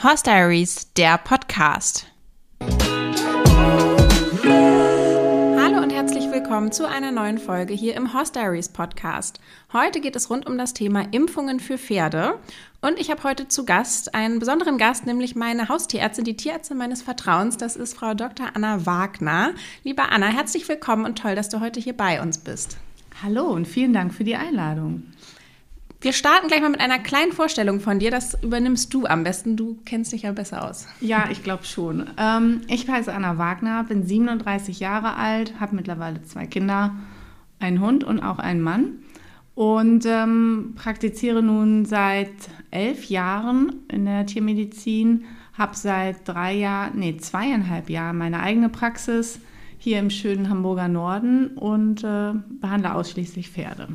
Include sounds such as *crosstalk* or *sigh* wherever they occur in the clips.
Horse Diaries, der Podcast. Hallo und herzlich willkommen zu einer neuen Folge hier im Horse Diaries Podcast. Heute geht es rund um das Thema Impfungen für Pferde. Und ich habe heute zu Gast einen besonderen Gast, nämlich meine Haustierärztin, die Tierärztin meines Vertrauens. Das ist Frau Dr. Anna Wagner. Liebe Anna, herzlich willkommen und toll, dass du heute hier bei uns bist. Hallo und vielen Dank für die Einladung. Wir starten gleich mal mit einer kleinen Vorstellung von dir. Das übernimmst du am besten. Du kennst dich ja besser aus. Ja, ich glaube schon. Ähm, ich heiße Anna Wagner, bin 37 Jahre alt, habe mittlerweile zwei Kinder, einen Hund und auch einen Mann. Und ähm, praktiziere nun seit elf Jahren in der Tiermedizin, habe seit drei Jahren, nee, zweieinhalb Jahren meine eigene Praxis hier im schönen Hamburger Norden und äh, behandle ausschließlich Pferde.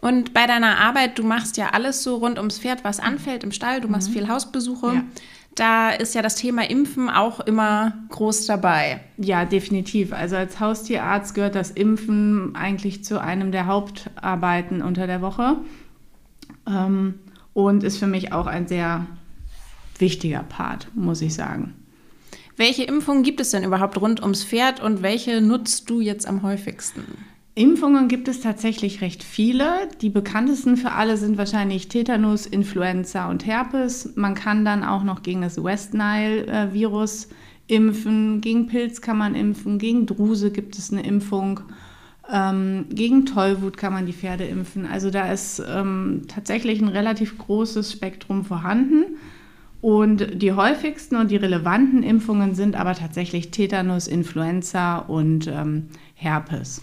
Und bei deiner Arbeit, du machst ja alles so rund ums Pferd, was anfällt im Stall, du machst mhm. viel Hausbesuche. Ja. Da ist ja das Thema Impfen auch immer groß dabei. Ja, definitiv. Also als Haustierarzt gehört das Impfen eigentlich zu einem der Hauptarbeiten unter der Woche ähm, und ist für mich auch ein sehr wichtiger Part, muss ich sagen. Welche Impfungen gibt es denn überhaupt rund ums Pferd und welche nutzt du jetzt am häufigsten? Impfungen gibt es tatsächlich recht viele. Die bekanntesten für alle sind wahrscheinlich Tetanus, Influenza und Herpes. Man kann dann auch noch gegen das West Nile-Virus impfen. Gegen Pilz kann man impfen. Gegen Druse gibt es eine Impfung. Ähm, gegen Tollwut kann man die Pferde impfen. Also da ist ähm, tatsächlich ein relativ großes Spektrum vorhanden. Und die häufigsten und die relevanten Impfungen sind aber tatsächlich Tetanus, Influenza und ähm, Herpes.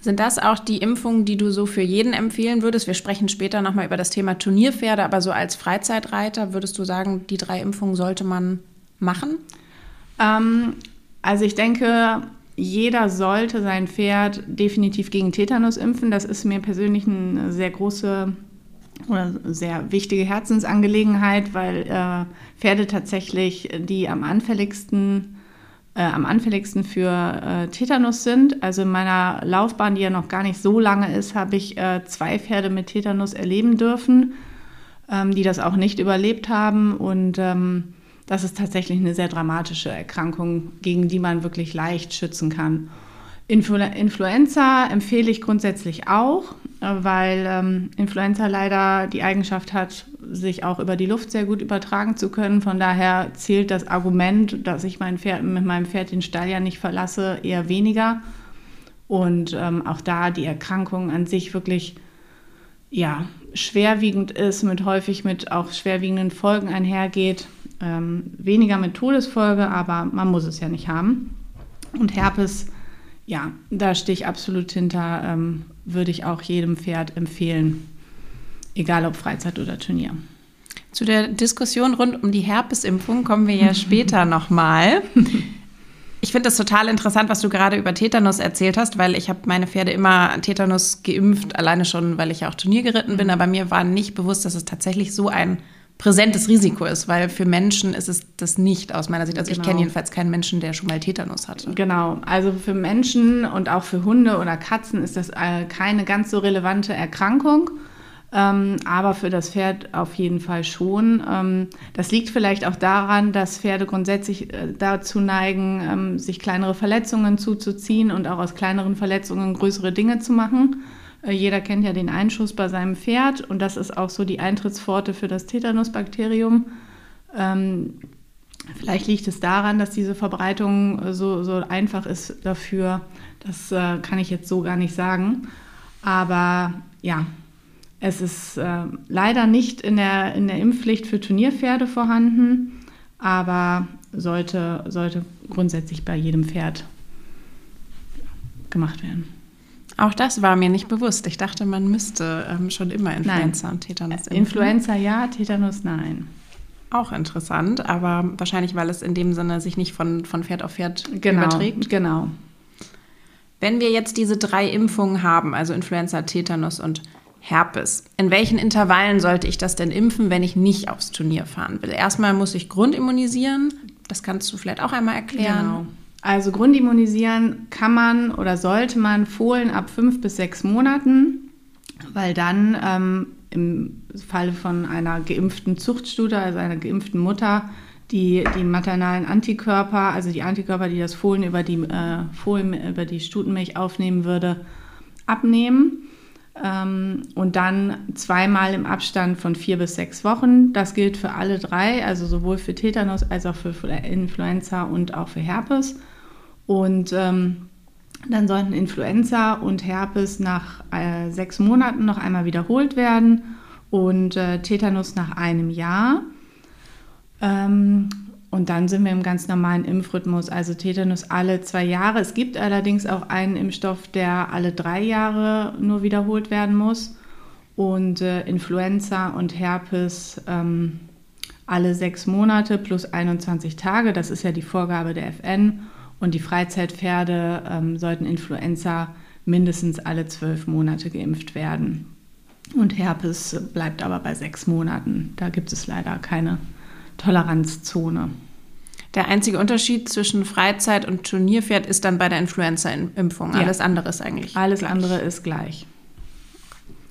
Sind das auch die Impfungen, die du so für jeden empfehlen würdest? Wir sprechen später nochmal über das Thema Turnierpferde, aber so als Freizeitreiter würdest du sagen, die drei Impfungen sollte man machen? Ähm, also ich denke, jeder sollte sein Pferd definitiv gegen Tetanus impfen. Das ist mir persönlich eine sehr große oder sehr wichtige Herzensangelegenheit, weil äh, Pferde tatsächlich die am anfälligsten äh, am anfälligsten für äh, Tetanus sind. Also in meiner Laufbahn, die ja noch gar nicht so lange ist, habe ich äh, zwei Pferde mit Tetanus erleben dürfen, ähm, die das auch nicht überlebt haben. Und ähm, das ist tatsächlich eine sehr dramatische Erkrankung, gegen die man wirklich leicht schützen kann. Influ Influenza empfehle ich grundsätzlich auch, weil ähm, Influenza leider die Eigenschaft hat, sich auch über die Luft sehr gut übertragen zu können. Von daher zählt das Argument, dass ich mein Pferd, mit meinem Pferd den Stall ja nicht verlasse, eher weniger. Und ähm, auch da die Erkrankung an sich wirklich ja, schwerwiegend ist, mit häufig mit auch schwerwiegenden Folgen einhergeht. Ähm, weniger mit Todesfolge, aber man muss es ja nicht haben. Und Herpes ja, da stehe ich absolut hinter, ähm, würde ich auch jedem Pferd empfehlen, egal ob Freizeit oder Turnier. Zu der Diskussion rund um die Herpesimpfung kommen wir ja *laughs* später nochmal. Ich finde das total interessant, was du gerade über Tetanus erzählt hast, weil ich habe meine Pferde immer Tetanus geimpft, alleine schon, weil ich ja auch Turnier geritten bin, aber mir war nicht bewusst, dass es tatsächlich so ein präsentes Risiko ist, weil für Menschen ist es das nicht aus meiner Sicht. Also genau. ich kenne jedenfalls keinen Menschen, der schon mal Tetanus hatte. Genau, also für Menschen und auch für Hunde oder Katzen ist das äh, keine ganz so relevante Erkrankung. Ähm, aber für das Pferd auf jeden Fall schon. Ähm, das liegt vielleicht auch daran, dass Pferde grundsätzlich äh, dazu neigen, ähm, sich kleinere Verletzungen zuzuziehen und auch aus kleineren Verletzungen größere Dinge zu machen. Äh, jeder kennt ja den Einschuss bei seinem Pferd und das ist auch so die Eintrittspforte für das Tetanusbakterium. Ähm, vielleicht liegt es daran, dass diese Verbreitung äh, so, so einfach ist dafür. Das äh, kann ich jetzt so gar nicht sagen. Aber ja, es ist äh, leider nicht in der, in der Impfpflicht für Turnierpferde vorhanden, aber sollte, sollte grundsätzlich bei jedem Pferd gemacht werden. Auch das war mir nicht bewusst. Ich dachte, man müsste ähm, schon immer Influenza nein. und Tetanus impfen. Influenza ja, Tetanus nein. Auch interessant, aber wahrscheinlich, weil es in dem Sinne sich nicht von, von Pferd auf Pferd genau, überträgt. Genau. Wenn wir jetzt diese drei Impfungen haben, also Influenza, Tetanus und Herpes, in welchen Intervallen sollte ich das denn impfen, wenn ich nicht aufs Turnier fahren will? Erstmal muss ich grundimmunisieren. Das kannst du vielleicht auch einmal erklären. Genau. Also grundimmunisieren kann man oder sollte man Fohlen ab fünf bis sechs Monaten, weil dann ähm, im Falle von einer geimpften Zuchtstute, also einer geimpften Mutter, die, die maternalen Antikörper, also die Antikörper, die das Fohlen über die, äh, Fohlen über die Stutenmilch aufnehmen würde, abnehmen. Ähm, und dann zweimal im Abstand von vier bis sechs Wochen. Das gilt für alle drei, also sowohl für Tetanus als auch für Influenza und auch für Herpes. Und ähm, dann sollten Influenza und Herpes nach äh, sechs Monaten noch einmal wiederholt werden und äh, Tetanus nach einem Jahr. Ähm, und dann sind wir im ganz normalen Impfrhythmus, also Tetanus alle zwei Jahre. Es gibt allerdings auch einen Impfstoff, der alle drei Jahre nur wiederholt werden muss. Und äh, Influenza und Herpes ähm, alle sechs Monate plus 21 Tage. Das ist ja die Vorgabe der FN. Und die Freizeitpferde ähm, sollten Influenza mindestens alle zwölf Monate geimpft werden. Und Herpes bleibt aber bei sechs Monaten. Da gibt es leider keine Toleranzzone. Der einzige Unterschied zwischen Freizeit- und Turnierpferd ist dann bei der Influenza-Impfung. Alles ja. andere ist eigentlich. Alles gleich. andere ist gleich.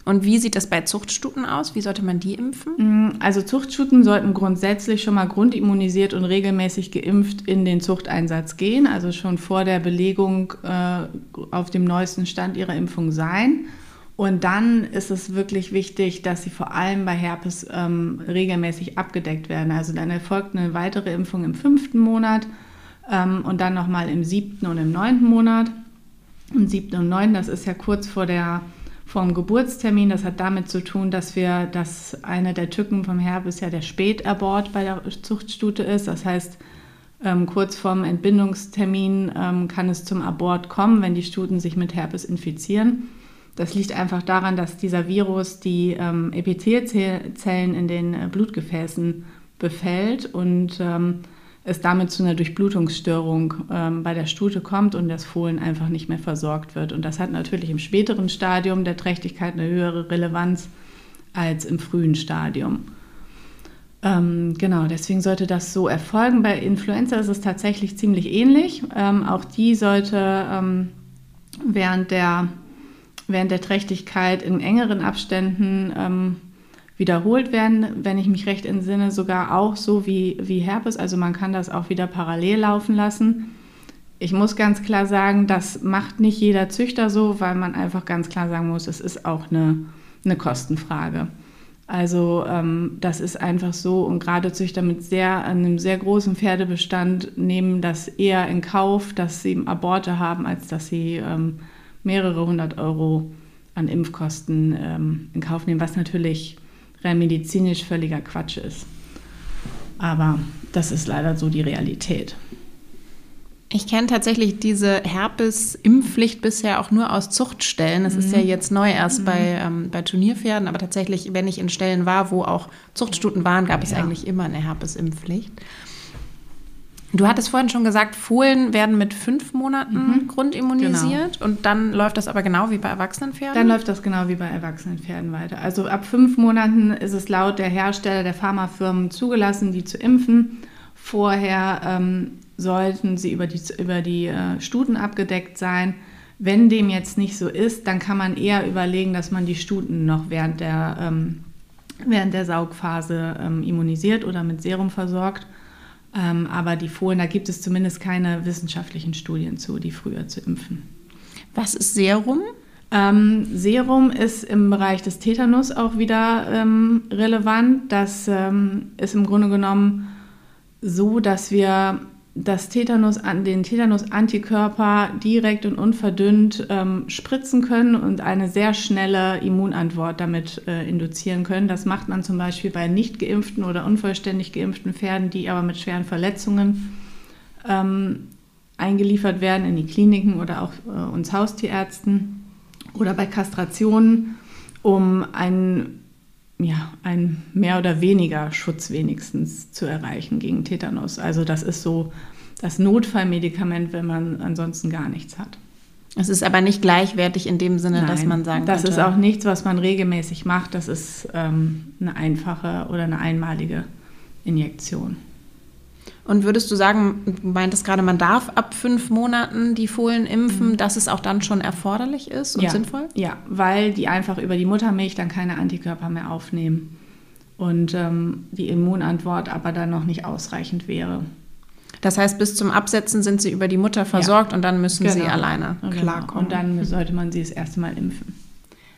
Und wie sieht das bei Zuchtstuten aus? Wie sollte man die impfen? Mm, also Zuchtstuten sollten grundsätzlich schon mal grundimmunisiert und regelmäßig geimpft in den Zuchteinsatz gehen, also schon vor der Belegung äh, auf dem neuesten Stand ihrer Impfung sein. Und dann ist es wirklich wichtig, dass sie vor allem bei Herpes ähm, regelmäßig abgedeckt werden. Also dann erfolgt eine weitere Impfung im fünften Monat ähm, und dann nochmal im siebten und im neunten Monat. Im siebten und neunten, das ist ja kurz vor der vom Geburtstermin. Das hat damit zu tun, dass wir, dass eine der Tücken vom Herpes ja der Spätabort bei der Zuchtstute ist. Das heißt, ähm, kurz vorm Entbindungstermin ähm, kann es zum Abort kommen, wenn die Stuten sich mit Herpes infizieren. Das liegt einfach daran, dass dieser Virus die ähm, Epithelzellen in den äh, Blutgefäßen befällt und ähm, es damit zu einer Durchblutungsstörung ähm, bei der Stute kommt und das Fohlen einfach nicht mehr versorgt wird. Und das hat natürlich im späteren Stadium der Trächtigkeit eine höhere Relevanz als im frühen Stadium. Ähm, genau, deswegen sollte das so erfolgen. Bei Influenza ist es tatsächlich ziemlich ähnlich. Ähm, auch die sollte ähm, während der während der Trächtigkeit in engeren Abständen ähm, wiederholt werden, wenn ich mich recht entsinne, sogar auch so wie, wie Herpes. Also man kann das auch wieder parallel laufen lassen. Ich muss ganz klar sagen, das macht nicht jeder Züchter so, weil man einfach ganz klar sagen muss, es ist auch eine, eine Kostenfrage. Also ähm, das ist einfach so und gerade Züchter mit sehr, einem sehr großen Pferdebestand nehmen das eher in Kauf, dass sie Aborte haben, als dass sie ähm, mehrere hundert Euro an Impfkosten ähm, in Kauf nehmen, was natürlich rein medizinisch völliger Quatsch ist. Aber das ist leider so die Realität. Ich kenne tatsächlich diese Herpes-Impfpflicht bisher auch nur aus Zuchtstellen. Das mhm. ist ja mhm. jetzt neu erst mhm. bei, ähm, bei Turnierpferden, aber tatsächlich, wenn ich in Stellen war, wo auch Zuchtstuten waren, gab es ja. eigentlich immer eine Herpes-Impfpflicht. Du hattest vorhin schon gesagt, Fohlen werden mit fünf Monaten mhm. grundimmunisiert genau. und dann läuft das aber genau wie bei Erwachsenenpferden? Dann läuft das genau wie bei Erwachsenenpferden weiter. Also ab fünf Monaten ist es laut der Hersteller der Pharmafirmen zugelassen, die zu impfen. Vorher ähm, sollten sie über die, über die äh, Stuten abgedeckt sein. Wenn dem jetzt nicht so ist, dann kann man eher überlegen, dass man die Stuten noch während der, ähm, während der Saugphase ähm, immunisiert oder mit Serum versorgt. Ähm, aber die Fohlen, da gibt es zumindest keine wissenschaftlichen Studien zu, die früher zu impfen. Was ist Serum? Ähm, Serum ist im Bereich des Tetanus auch wieder ähm, relevant. Das ähm, ist im Grunde genommen so, dass wir das Tetanus an den Tetanus-Antikörper direkt und unverdünnt ähm, spritzen können und eine sehr schnelle Immunantwort damit äh, induzieren können. Das macht man zum Beispiel bei nicht geimpften oder unvollständig geimpften Pferden, die aber mit schweren Verletzungen ähm, eingeliefert werden in die Kliniken oder auch äh, uns Haustierärzten oder bei Kastrationen, um einen ja, ein mehr oder weniger Schutz wenigstens zu erreichen gegen Tetanus. Also das ist so das Notfallmedikament, wenn man ansonsten gar nichts hat. Es ist aber nicht gleichwertig in dem Sinne, Nein, dass man sagen Das könnte, ist auch nichts, was man regelmäßig macht. Das ist ähm, eine einfache oder eine einmalige Injektion. Und würdest du sagen, du meintest gerade, man darf ab fünf Monaten die Fohlen impfen, mhm. dass es auch dann schon erforderlich ist und ja. sinnvoll? Ja, weil die einfach über die Muttermilch dann keine Antikörper mehr aufnehmen und ähm, die Immunantwort aber dann noch nicht ausreichend wäre. Das heißt, bis zum Absetzen sind sie über die Mutter versorgt ja. und dann müssen genau. sie alleine genau. klarkommen. Und dann sollte man sie das erste Mal impfen.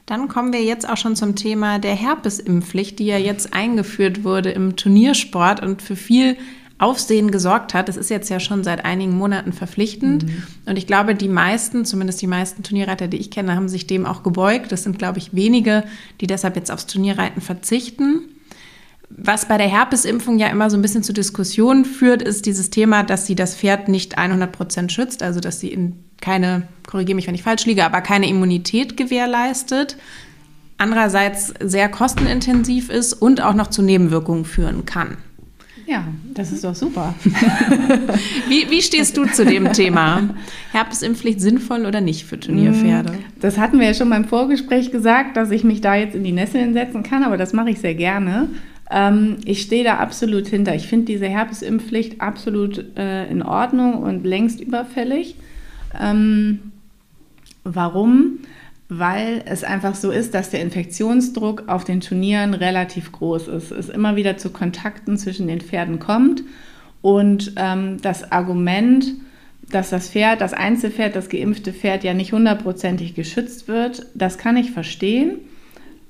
Dann kommen wir jetzt auch schon zum Thema der Herpesimpfpflicht, die ja jetzt eingeführt wurde im Turniersport und für viel Aufsehen gesorgt hat. Das ist jetzt ja schon seit einigen Monaten verpflichtend. Mhm. Und ich glaube, die meisten, zumindest die meisten Turnierreiter, die ich kenne, haben sich dem auch gebeugt. Das sind, glaube ich, wenige, die deshalb jetzt aufs Turnierreiten verzichten. Was bei der Herpesimpfung ja immer so ein bisschen zu Diskussionen führt, ist dieses Thema, dass sie das Pferd nicht 100 Prozent schützt, also dass sie in keine, korrigiere mich, wenn ich falsch liege, aber keine Immunität gewährleistet. Andererseits sehr kostenintensiv ist und auch noch zu Nebenwirkungen führen kann. Ja, das ist doch super. *laughs* wie, wie stehst du zu dem Thema? Herpesimpfpflicht sinnvoll oder nicht für Turnierpferde? Mm, das hatten wir ja schon beim Vorgespräch gesagt, dass ich mich da jetzt in die Nesseln setzen kann, aber das mache ich sehr gerne. Ähm, ich stehe da absolut hinter. Ich finde diese Herpesimpfpflicht absolut äh, in Ordnung und längst überfällig. Ähm, warum? Weil es einfach so ist, dass der Infektionsdruck auf den Turnieren relativ groß ist. Es immer wieder zu Kontakten zwischen den Pferden kommt und ähm, das Argument, dass das Pferd, das Einzelpferd, das geimpfte Pferd ja nicht hundertprozentig geschützt wird, das kann ich verstehen.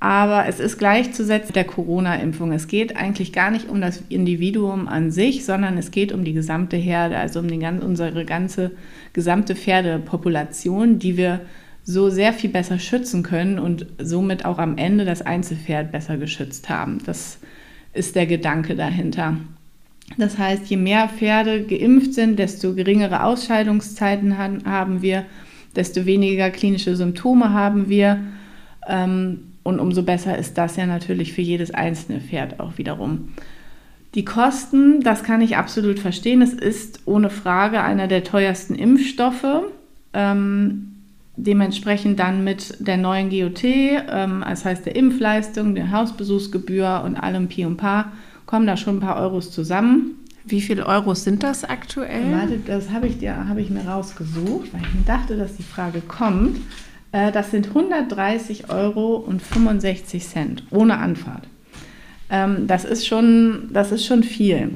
Aber es ist gleichzusetzen der Corona-Impfung. Es geht eigentlich gar nicht um das Individuum an sich, sondern es geht um die gesamte Herde, also um die, unsere ganze gesamte Pferdepopulation, die wir so sehr viel besser schützen können und somit auch am Ende das Einzelpferd besser geschützt haben. Das ist der Gedanke dahinter. Das heißt, je mehr Pferde geimpft sind, desto geringere Ausscheidungszeiten haben wir, desto weniger klinische Symptome haben wir. Ähm, und umso besser ist das ja natürlich für jedes einzelne Pferd auch wiederum. Die Kosten, das kann ich absolut verstehen. Es ist ohne Frage einer der teuersten Impfstoffe. Ähm, dementsprechend dann mit der neuen GOT, ähm, das heißt der Impfleistung, der Hausbesuchsgebühr und allem Pi und Pa, kommen da schon ein paar Euros zusammen. Wie viele Euros sind das aktuell? Warte, das habe ich, hab ich mir rausgesucht, weil ich mir dachte, dass die Frage kommt. Äh, das sind 130 Euro und 65 Cent ohne Anfahrt. Ähm, das, ist schon, das ist schon viel.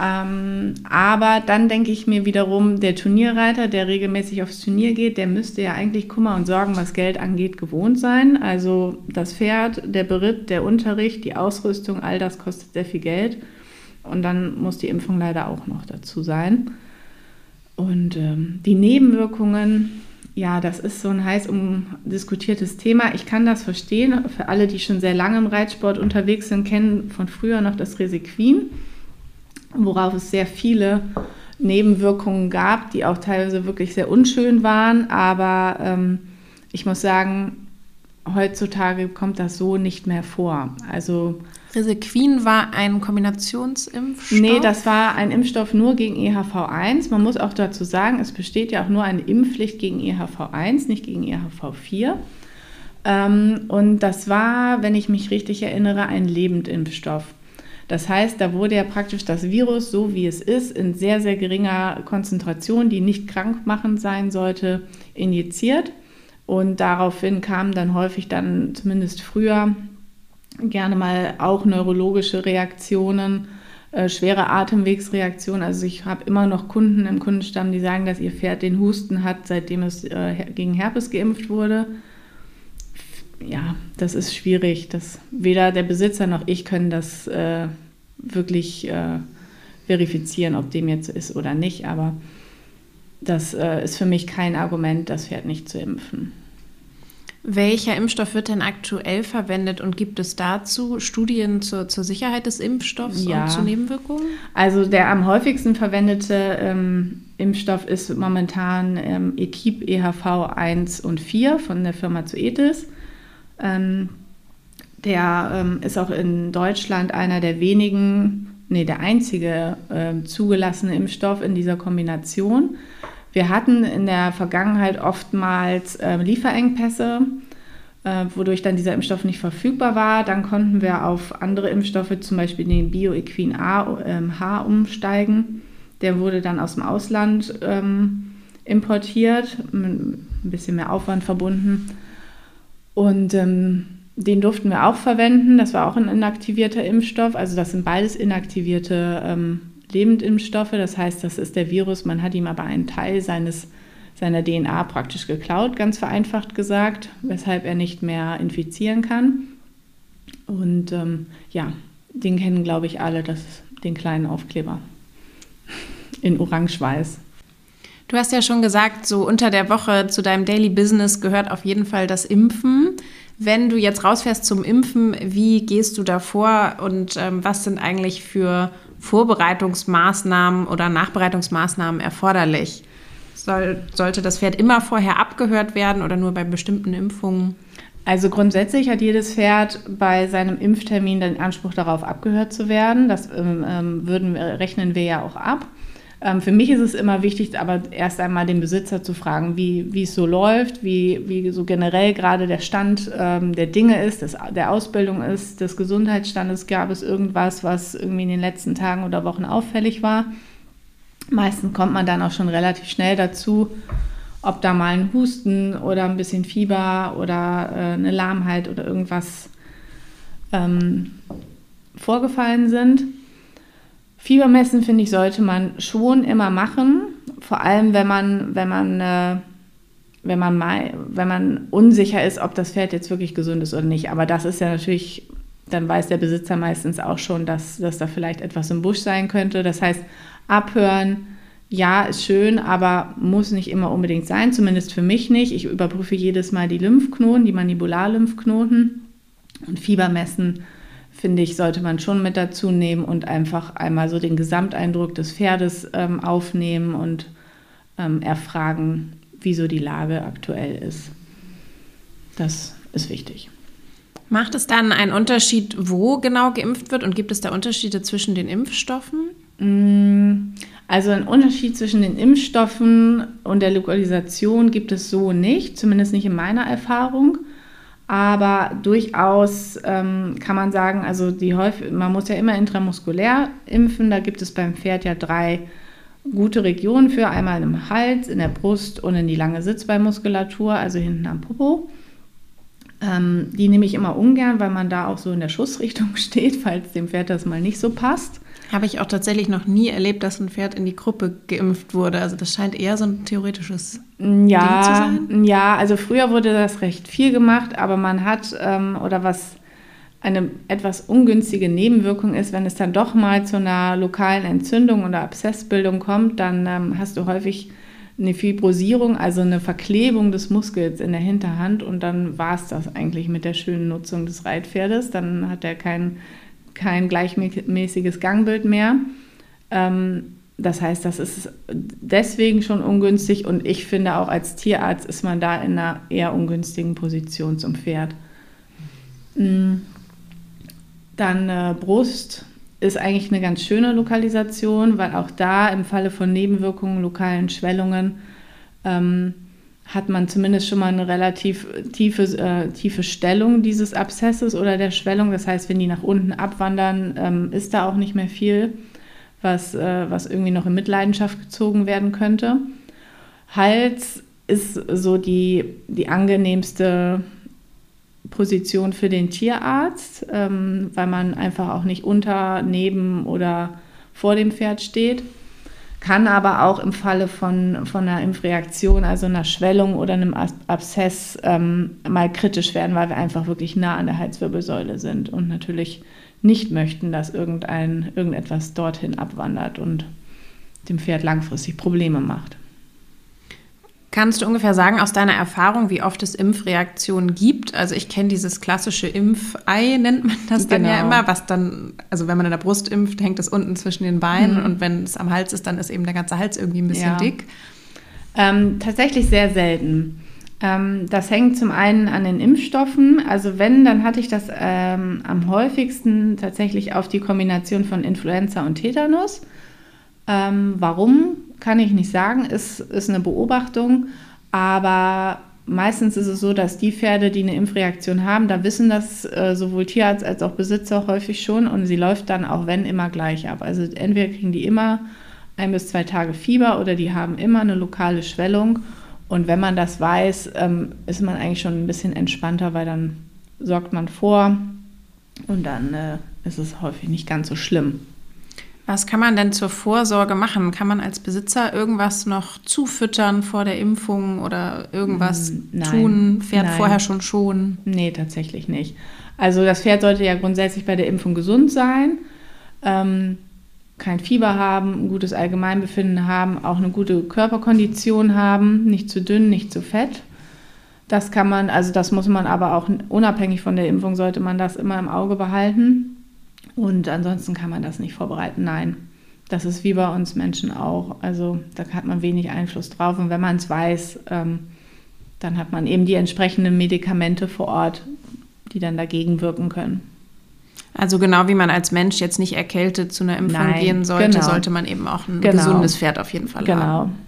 Ähm, aber dann denke ich mir wiederum, der Turnierreiter, der regelmäßig aufs Turnier geht, der müsste ja eigentlich Kummer und Sorgen, was Geld angeht, gewohnt sein. Also das Pferd, der Beritt, der Unterricht, die Ausrüstung, all das kostet sehr viel Geld. Und dann muss die Impfung leider auch noch dazu sein. Und ähm, die Nebenwirkungen, ja, das ist so ein heiß umdiskutiertes Thema. Ich kann das verstehen. Für alle, die schon sehr lange im Reitsport unterwegs sind, kennen von früher noch das Resequin worauf es sehr viele Nebenwirkungen gab, die auch teilweise wirklich sehr unschön waren. Aber ähm, ich muss sagen, heutzutage kommt das so nicht mehr vor. Also Resequin war ein Kombinationsimpfstoff? Nee, das war ein Impfstoff nur gegen EHV1. Man muss auch dazu sagen, es besteht ja auch nur eine Impfpflicht gegen EHV1, nicht gegen EHV4. Ähm, und das war, wenn ich mich richtig erinnere, ein Lebendimpfstoff. Das heißt, da wurde ja praktisch das Virus, so wie es ist, in sehr, sehr geringer Konzentration, die nicht krankmachend sein sollte, injiziert. Und daraufhin kamen dann häufig dann, zumindest früher, gerne mal auch neurologische Reaktionen, äh, schwere Atemwegsreaktionen. Also ich habe immer noch Kunden im Kundenstamm, die sagen, dass ihr Pferd den Husten hat, seitdem es äh, gegen Herpes geimpft wurde. Ja, das ist schwierig. Das, weder der Besitzer noch ich können das äh, wirklich äh, verifizieren, ob dem jetzt so ist oder nicht. Aber das äh, ist für mich kein Argument, das Pferd nicht zu impfen. Welcher Impfstoff wird denn aktuell verwendet und gibt es dazu Studien zur, zur Sicherheit des Impfstoffs ja. und zu Nebenwirkungen? Also der am häufigsten verwendete ähm, Impfstoff ist momentan ähm, Equipe EHV 1 und 4 von der Firma Zoetis. Ähm, der ähm, ist auch in Deutschland einer der wenigen, nee, der einzige äh, zugelassene Impfstoff in dieser Kombination. Wir hatten in der Vergangenheit oftmals äh, Lieferengpässe äh, wodurch dann dieser Impfstoff nicht verfügbar war. Dann konnten wir auf andere Impfstoffe, zum Beispiel den Bioequin A, ähm, H, umsteigen. Der wurde dann aus dem Ausland ähm, importiert, mit ein bisschen mehr Aufwand verbunden. Und ähm, den durften wir auch verwenden. Das war auch ein inaktivierter Impfstoff. Also das sind beides inaktivierte ähm, Lebendimpfstoffe. Das heißt, das ist der Virus. Man hat ihm aber einen Teil seines, seiner DNA praktisch geklaut, ganz vereinfacht gesagt, weshalb er nicht mehr infizieren kann. Und ähm, ja, den kennen, glaube ich, alle, das, den kleinen Aufkleber *laughs* in orange-weiß. Du hast ja schon gesagt, so unter der Woche zu deinem Daily Business gehört auf jeden Fall das Impfen. Wenn du jetzt rausfährst zum Impfen, wie gehst du da vor und ähm, was sind eigentlich für Vorbereitungsmaßnahmen oder Nachbereitungsmaßnahmen erforderlich? Soll, sollte das Pferd immer vorher abgehört werden oder nur bei bestimmten Impfungen? Also grundsätzlich hat jedes Pferd bei seinem Impftermin den Anspruch darauf, abgehört zu werden. Das ähm, ähm würden, rechnen wir ja auch ab. Ähm, für mich ist es immer wichtig, aber erst einmal den Besitzer zu fragen, wie, wie es so läuft, wie, wie so generell gerade der Stand ähm, der Dinge ist, des, der Ausbildung ist, des Gesundheitsstandes. Gab es irgendwas, was irgendwie in den letzten Tagen oder Wochen auffällig war? Meistens kommt man dann auch schon relativ schnell dazu, ob da mal ein Husten oder ein bisschen Fieber oder äh, eine Lahmheit oder irgendwas ähm, vorgefallen sind. Fiebermessen, finde ich, sollte man schon immer machen. Vor allem, wenn man, wenn man, äh, wenn man mal, wenn man unsicher ist, ob das Pferd jetzt wirklich gesund ist oder nicht. Aber das ist ja natürlich, dann weiß der Besitzer meistens auch schon, dass, dass da vielleicht etwas im Busch sein könnte. Das heißt, abhören, ja, ist schön, aber muss nicht immer unbedingt sein, zumindest für mich nicht. Ich überprüfe jedes Mal die Lymphknoten, die Mandibularlymphknoten und Fiebermessen finde ich, sollte man schon mit dazu nehmen und einfach einmal so den Gesamteindruck des Pferdes ähm, aufnehmen und ähm, erfragen, wieso die Lage aktuell ist. Das ist wichtig. Macht es dann einen Unterschied, wo genau geimpft wird und gibt es da Unterschiede zwischen den Impfstoffen? Mm, also einen Unterschied zwischen den Impfstoffen und der Lokalisation gibt es so nicht, zumindest nicht in meiner Erfahrung. Aber durchaus ähm, kann man sagen, also die häufig, man muss ja immer intramuskulär impfen. Da gibt es beim Pferd ja drei gute Regionen für. Einmal im Hals, in der Brust und in die lange Sitzbeinmuskulatur, also hinten am Popo. Ähm, die nehme ich immer ungern, weil man da auch so in der Schussrichtung *laughs* steht, falls dem Pferd das mal nicht so passt. Habe ich auch tatsächlich noch nie erlebt, dass ein Pferd in die Gruppe geimpft wurde. Also das scheint eher so ein theoretisches ja, Ding zu sein. Ja, also früher wurde das recht viel gemacht, aber man hat, ähm, oder was eine etwas ungünstige Nebenwirkung ist, wenn es dann doch mal zu einer lokalen Entzündung oder Abszessbildung kommt, dann ähm, hast du häufig eine Fibrosierung, also eine Verklebung des Muskels in der Hinterhand und dann war es das eigentlich mit der schönen Nutzung des Reitpferdes. Dann hat er keinen kein gleichmäßiges Gangbild mehr. Ähm, das heißt, das ist deswegen schon ungünstig und ich finde auch als Tierarzt ist man da in einer eher ungünstigen Position zum Pferd. Mm. Dann äh, Brust ist eigentlich eine ganz schöne Lokalisation, weil auch da im Falle von Nebenwirkungen, lokalen Schwellungen, ähm, hat man zumindest schon mal eine relativ tiefe, äh, tiefe Stellung dieses Abszesses oder der Schwellung. Das heißt, wenn die nach unten abwandern, ähm, ist da auch nicht mehr viel, was, äh, was irgendwie noch in Mitleidenschaft gezogen werden könnte. Hals ist so die, die angenehmste Position für den Tierarzt, ähm, weil man einfach auch nicht unter, neben oder vor dem Pferd steht kann aber auch im Falle von, von einer Impfreaktion, also einer Schwellung oder einem Abszess, ähm, mal kritisch werden, weil wir einfach wirklich nah an der Halswirbelsäule sind und natürlich nicht möchten, dass irgendein, irgendetwas dorthin abwandert und dem Pferd langfristig Probleme macht. Kannst du ungefähr sagen aus deiner Erfahrung, wie oft es Impfreaktionen gibt? Also ich kenne dieses klassische Impfei, nennt man das dann genau. ja immer, was dann, also wenn man in der Brust impft, hängt es unten zwischen den Beinen mhm. und wenn es am Hals ist, dann ist eben der ganze Hals irgendwie ein bisschen ja. dick. Ähm, tatsächlich sehr selten. Ähm, das hängt zum einen an den Impfstoffen. Also wenn, dann hatte ich das ähm, am häufigsten tatsächlich auf die Kombination von Influenza und Tetanus. Ähm, warum? Kann ich nicht sagen, ist, ist eine Beobachtung, aber meistens ist es so, dass die Pferde, die eine Impfreaktion haben, da wissen das äh, sowohl Tierarzt als auch Besitzer häufig schon und sie läuft dann auch wenn immer gleich ab. Also entweder kriegen die immer ein bis zwei Tage Fieber oder die haben immer eine lokale Schwellung. Und wenn man das weiß, ähm, ist man eigentlich schon ein bisschen entspannter, weil dann sorgt man vor und dann äh, ist es häufig nicht ganz so schlimm. Was kann man denn zur Vorsorge machen? Kann man als Besitzer irgendwas noch zufüttern vor der Impfung oder irgendwas hm, Nein. tun? Pferd Nein. vorher schon schonen? Nee, tatsächlich nicht. Also das Pferd sollte ja grundsätzlich bei der Impfung gesund sein, ähm, kein Fieber haben, ein gutes Allgemeinbefinden haben, auch eine gute Körperkondition haben, nicht zu dünn, nicht zu fett. Das kann man, also das muss man aber auch unabhängig von der Impfung, sollte man das immer im Auge behalten. Und ansonsten kann man das nicht vorbereiten. Nein, das ist wie bei uns Menschen auch. Also da hat man wenig Einfluss drauf. Und wenn man es weiß, ähm, dann hat man eben die entsprechenden Medikamente vor Ort, die dann dagegen wirken können. Also genau wie man als Mensch jetzt nicht erkältet zu einer Impfung Nein, gehen sollte, genau. sollte man eben auch ein genau. gesundes Pferd auf jeden Fall genau. haben. Genau.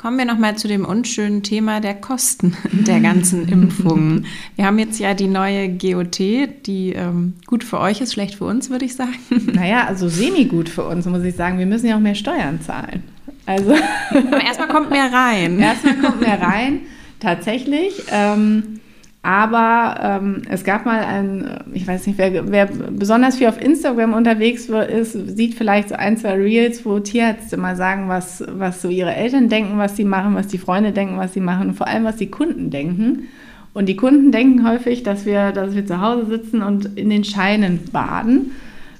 Kommen wir nochmal zu dem unschönen Thema der Kosten *laughs* der ganzen Impfungen. *laughs* Wir haben jetzt ja die neue GOT, die ähm, gut für euch ist, schlecht für uns, würde ich sagen. *laughs* Naja, also semi-gut für uns, muss ich sagen. Wir müssen ja auch mehr Steuern zahlen. Also Aber erstmal kommt mehr rein. Erstmal kommt mehr rein, tatsächlich. Ähm, aber ähm, es gab mal ein, ich weiß nicht, wer, wer, besonders viel auf Instagram unterwegs ist, sieht vielleicht so ein, zwei Reels, wo Tierärzte mal sagen, was, was so ihre Eltern denken, was sie machen, was die Freunde denken, was sie machen und vor allem, was die Kunden denken. Und die Kunden denken häufig, dass wir, dass wir zu Hause sitzen und in den Scheinen baden.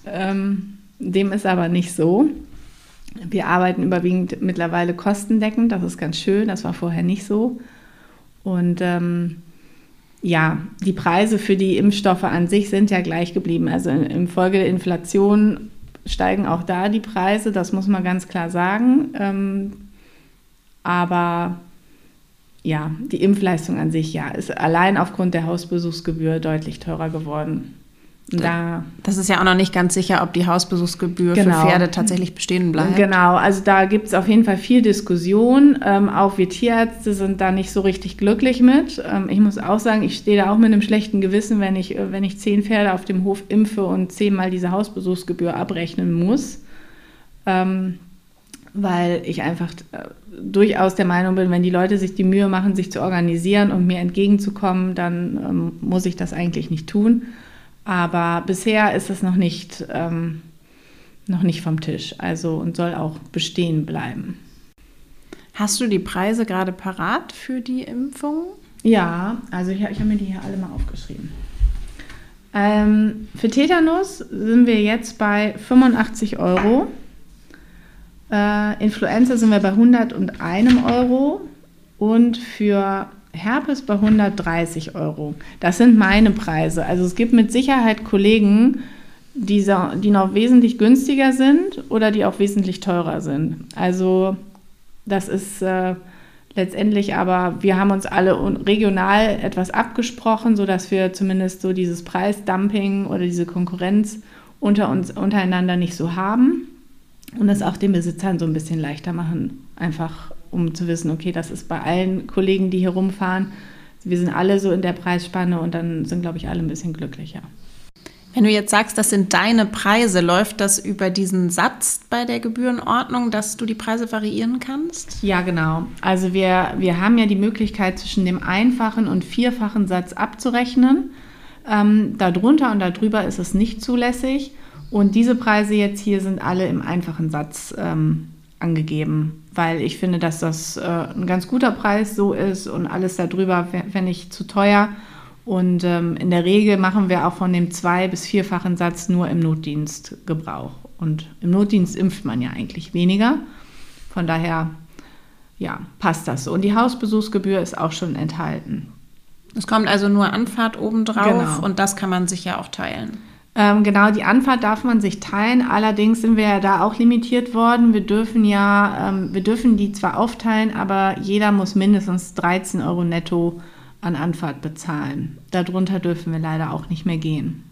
Ähm, dem ist aber nicht so. Wir arbeiten überwiegend mittlerweile kostendeckend, das ist ganz schön, das war vorher nicht so. Und ähm, ja, die Preise für die Impfstoffe an sich sind ja gleich geblieben. Also infolge der Inflation steigen auch da die Preise, das muss man ganz klar sagen. Ähm, aber ja, die Impfleistung an sich, ja, ist allein aufgrund der Hausbesuchsgebühr deutlich teurer geworden. Da, das ist ja auch noch nicht ganz sicher, ob die Hausbesuchsgebühr genau. für Pferde tatsächlich bestehen bleibt. Genau, also da gibt es auf jeden Fall viel Diskussion. Ähm, auch wir Tierärzte sind da nicht so richtig glücklich mit. Ähm, ich muss auch sagen, ich stehe da auch mit einem schlechten Gewissen, wenn ich, äh, wenn ich zehn Pferde auf dem Hof impfe und zehnmal diese Hausbesuchsgebühr abrechnen muss. Ähm, weil ich einfach äh, durchaus der Meinung bin, wenn die Leute sich die Mühe machen, sich zu organisieren und mir entgegenzukommen, dann ähm, muss ich das eigentlich nicht tun. Aber bisher ist es noch nicht, ähm, noch nicht vom Tisch, also und soll auch bestehen bleiben. Hast du die Preise gerade parat für die Impfung? Ja, also ich, ich habe mir die hier alle mal aufgeschrieben. Ähm, für Tetanus sind wir jetzt bei 85 Euro. Äh, Influenza sind wir bei 101 Euro. Und für Herpes bei 130 Euro. Das sind meine Preise. Also es gibt mit Sicherheit Kollegen, die, die noch wesentlich günstiger sind oder die auch wesentlich teurer sind. Also das ist äh, letztendlich aber, wir haben uns alle regional etwas abgesprochen, sodass wir zumindest so dieses Preisdumping oder diese Konkurrenz unter uns untereinander nicht so haben und es auch den Besitzern so ein bisschen leichter machen, einfach um zu wissen, okay, das ist bei allen Kollegen, die hier rumfahren, wir sind alle so in der Preisspanne und dann sind, glaube ich, alle ein bisschen glücklicher. Wenn du jetzt sagst, das sind deine Preise, läuft das über diesen Satz bei der Gebührenordnung, dass du die Preise variieren kannst? Ja, genau. Also wir, wir haben ja die Möglichkeit, zwischen dem einfachen und vierfachen Satz abzurechnen. Ähm, darunter und darüber ist es nicht zulässig. Und diese Preise jetzt hier sind alle im einfachen Satz ähm, angegeben, weil ich finde, dass das äh, ein ganz guter Preis so ist und alles darüber fände ich zu teuer. Und ähm, in der Regel machen wir auch von dem zwei- bis vierfachen Satz nur im Notdienst Gebrauch. Und im Notdienst impft man ja eigentlich weniger. Von daher, ja, passt das so. Und die Hausbesuchsgebühr ist auch schon enthalten. Es kommt also nur Anfahrt obendrauf genau. und das kann man sich ja auch teilen. Ähm, genau, die Anfahrt darf man sich teilen. Allerdings sind wir ja da auch limitiert worden. Wir dürfen ja, ähm, wir dürfen die zwar aufteilen, aber jeder muss mindestens 13 Euro netto an Anfahrt bezahlen. Darunter dürfen wir leider auch nicht mehr gehen.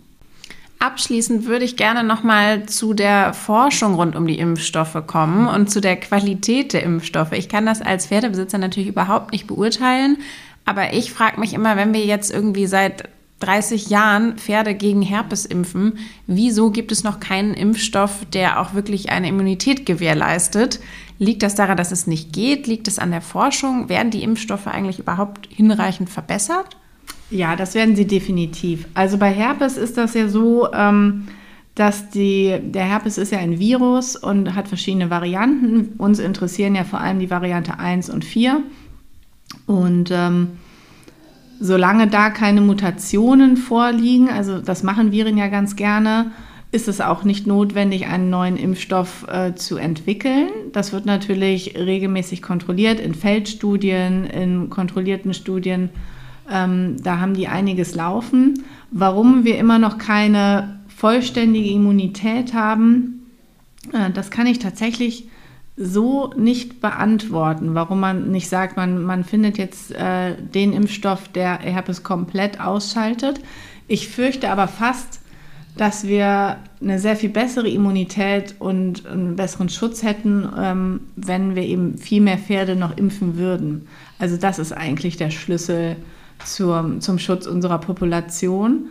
Abschließend würde ich gerne noch mal zu der Forschung rund um die Impfstoffe kommen und zu der Qualität der Impfstoffe. Ich kann das als Pferdebesitzer natürlich überhaupt nicht beurteilen, aber ich frage mich immer, wenn wir jetzt irgendwie seit 30 Jahren Pferde gegen Herpes impfen, wieso gibt es noch keinen Impfstoff, der auch wirklich eine Immunität gewährleistet? Liegt das daran, dass es nicht geht? Liegt es an der Forschung? Werden die Impfstoffe eigentlich überhaupt hinreichend verbessert? Ja, das werden sie definitiv. Also bei Herpes ist das ja so, ähm, dass die, der Herpes ist ja ein Virus und hat verschiedene Varianten. Uns interessieren ja vor allem die Variante 1 und 4. Und ähm, solange da keine Mutationen vorliegen, also das machen Viren ja ganz gerne, ist es auch nicht notwendig, einen neuen Impfstoff äh, zu entwickeln. Das wird natürlich regelmäßig kontrolliert in Feldstudien, in kontrollierten Studien. Ähm, da haben die einiges laufen. Warum wir immer noch keine vollständige Immunität haben, äh, das kann ich tatsächlich so nicht beantworten, warum man nicht sagt, man, man findet jetzt äh, den Impfstoff, der Herpes komplett ausschaltet. Ich fürchte aber fast, dass wir eine sehr viel bessere Immunität und einen besseren Schutz hätten, ähm, wenn wir eben viel mehr Pferde noch impfen würden. Also das ist eigentlich der Schlüssel zur, zum Schutz unserer Population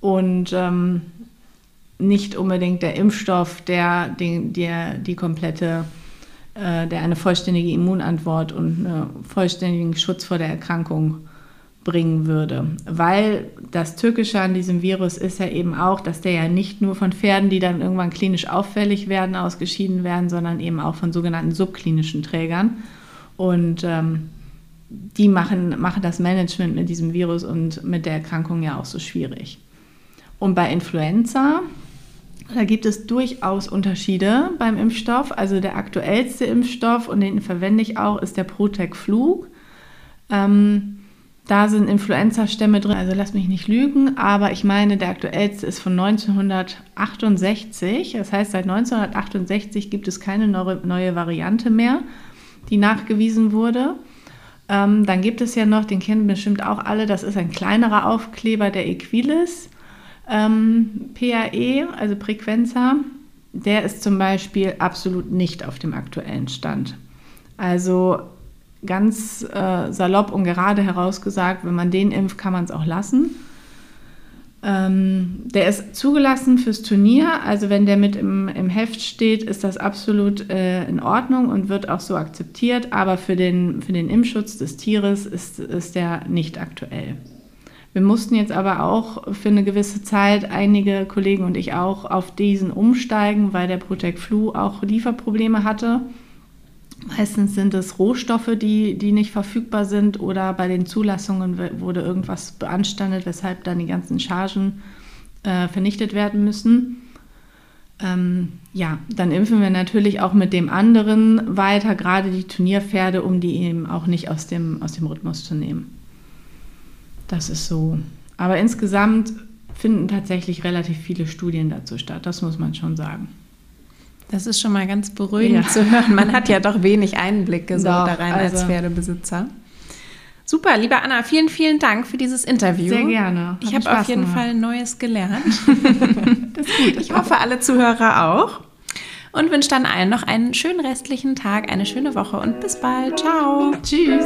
und ähm, nicht unbedingt der Impfstoff, der, der, der die komplette der eine vollständige Immunantwort und einen vollständigen Schutz vor der Erkrankung bringen würde. Weil das Tückische an diesem Virus ist ja eben auch, dass der ja nicht nur von Pferden, die dann irgendwann klinisch auffällig werden, ausgeschieden werden, sondern eben auch von sogenannten subklinischen Trägern. Und ähm, die machen, machen das Management mit diesem Virus und mit der Erkrankung ja auch so schwierig. Und bei Influenza da gibt es durchaus Unterschiede beim Impfstoff. Also der aktuellste Impfstoff, und den verwende ich auch, ist der Protec Flu. Ähm, da sind Influenza-Stämme drin, also lass mich nicht lügen, aber ich meine, der aktuellste ist von 1968. Das heißt, seit 1968 gibt es keine neue Variante mehr, die nachgewiesen wurde. Ähm, dann gibt es ja noch, den kennen bestimmt auch alle, das ist ein kleinerer Aufkleber, der Equilis. Ähm, PAE, also Frequenza, der ist zum Beispiel absolut nicht auf dem aktuellen Stand. Also ganz äh, salopp und gerade herausgesagt, wenn man den impft, kann man es auch lassen. Ähm, der ist zugelassen fürs Turnier, also wenn der mit im, im Heft steht, ist das absolut äh, in Ordnung und wird auch so akzeptiert, aber für den, für den Impfschutz des Tieres ist, ist der nicht aktuell. Wir mussten jetzt aber auch für eine gewisse Zeit, einige Kollegen und ich auch, auf diesen umsteigen, weil der Protect Flu auch Lieferprobleme hatte. Meistens sind es Rohstoffe, die, die nicht verfügbar sind oder bei den Zulassungen wurde irgendwas beanstandet, weshalb dann die ganzen Chargen äh, vernichtet werden müssen. Ähm, ja, dann impfen wir natürlich auch mit dem anderen weiter, gerade die Turnierpferde, um die eben auch nicht aus dem, aus dem Rhythmus zu nehmen. Das ist so. Aber insgesamt finden tatsächlich relativ viele Studien dazu statt, das muss man schon sagen. Das ist schon mal ganz beruhigend ja. zu hören. Man hat ja doch wenig Einblicke so Doch, da rein also als Pferdebesitzer. Super, liebe Anna, vielen, vielen Dank für dieses Interview. Sehr gerne. ich habe auf jeden gemacht. Fall Neues gelernt. *laughs* *laughs* das ist gut. Ich hoffe, alle Zuhörer auch. Und wünsche dann allen noch einen schönen restlichen Tag, eine schöne Woche und bis bald. Ciao. Tschüss.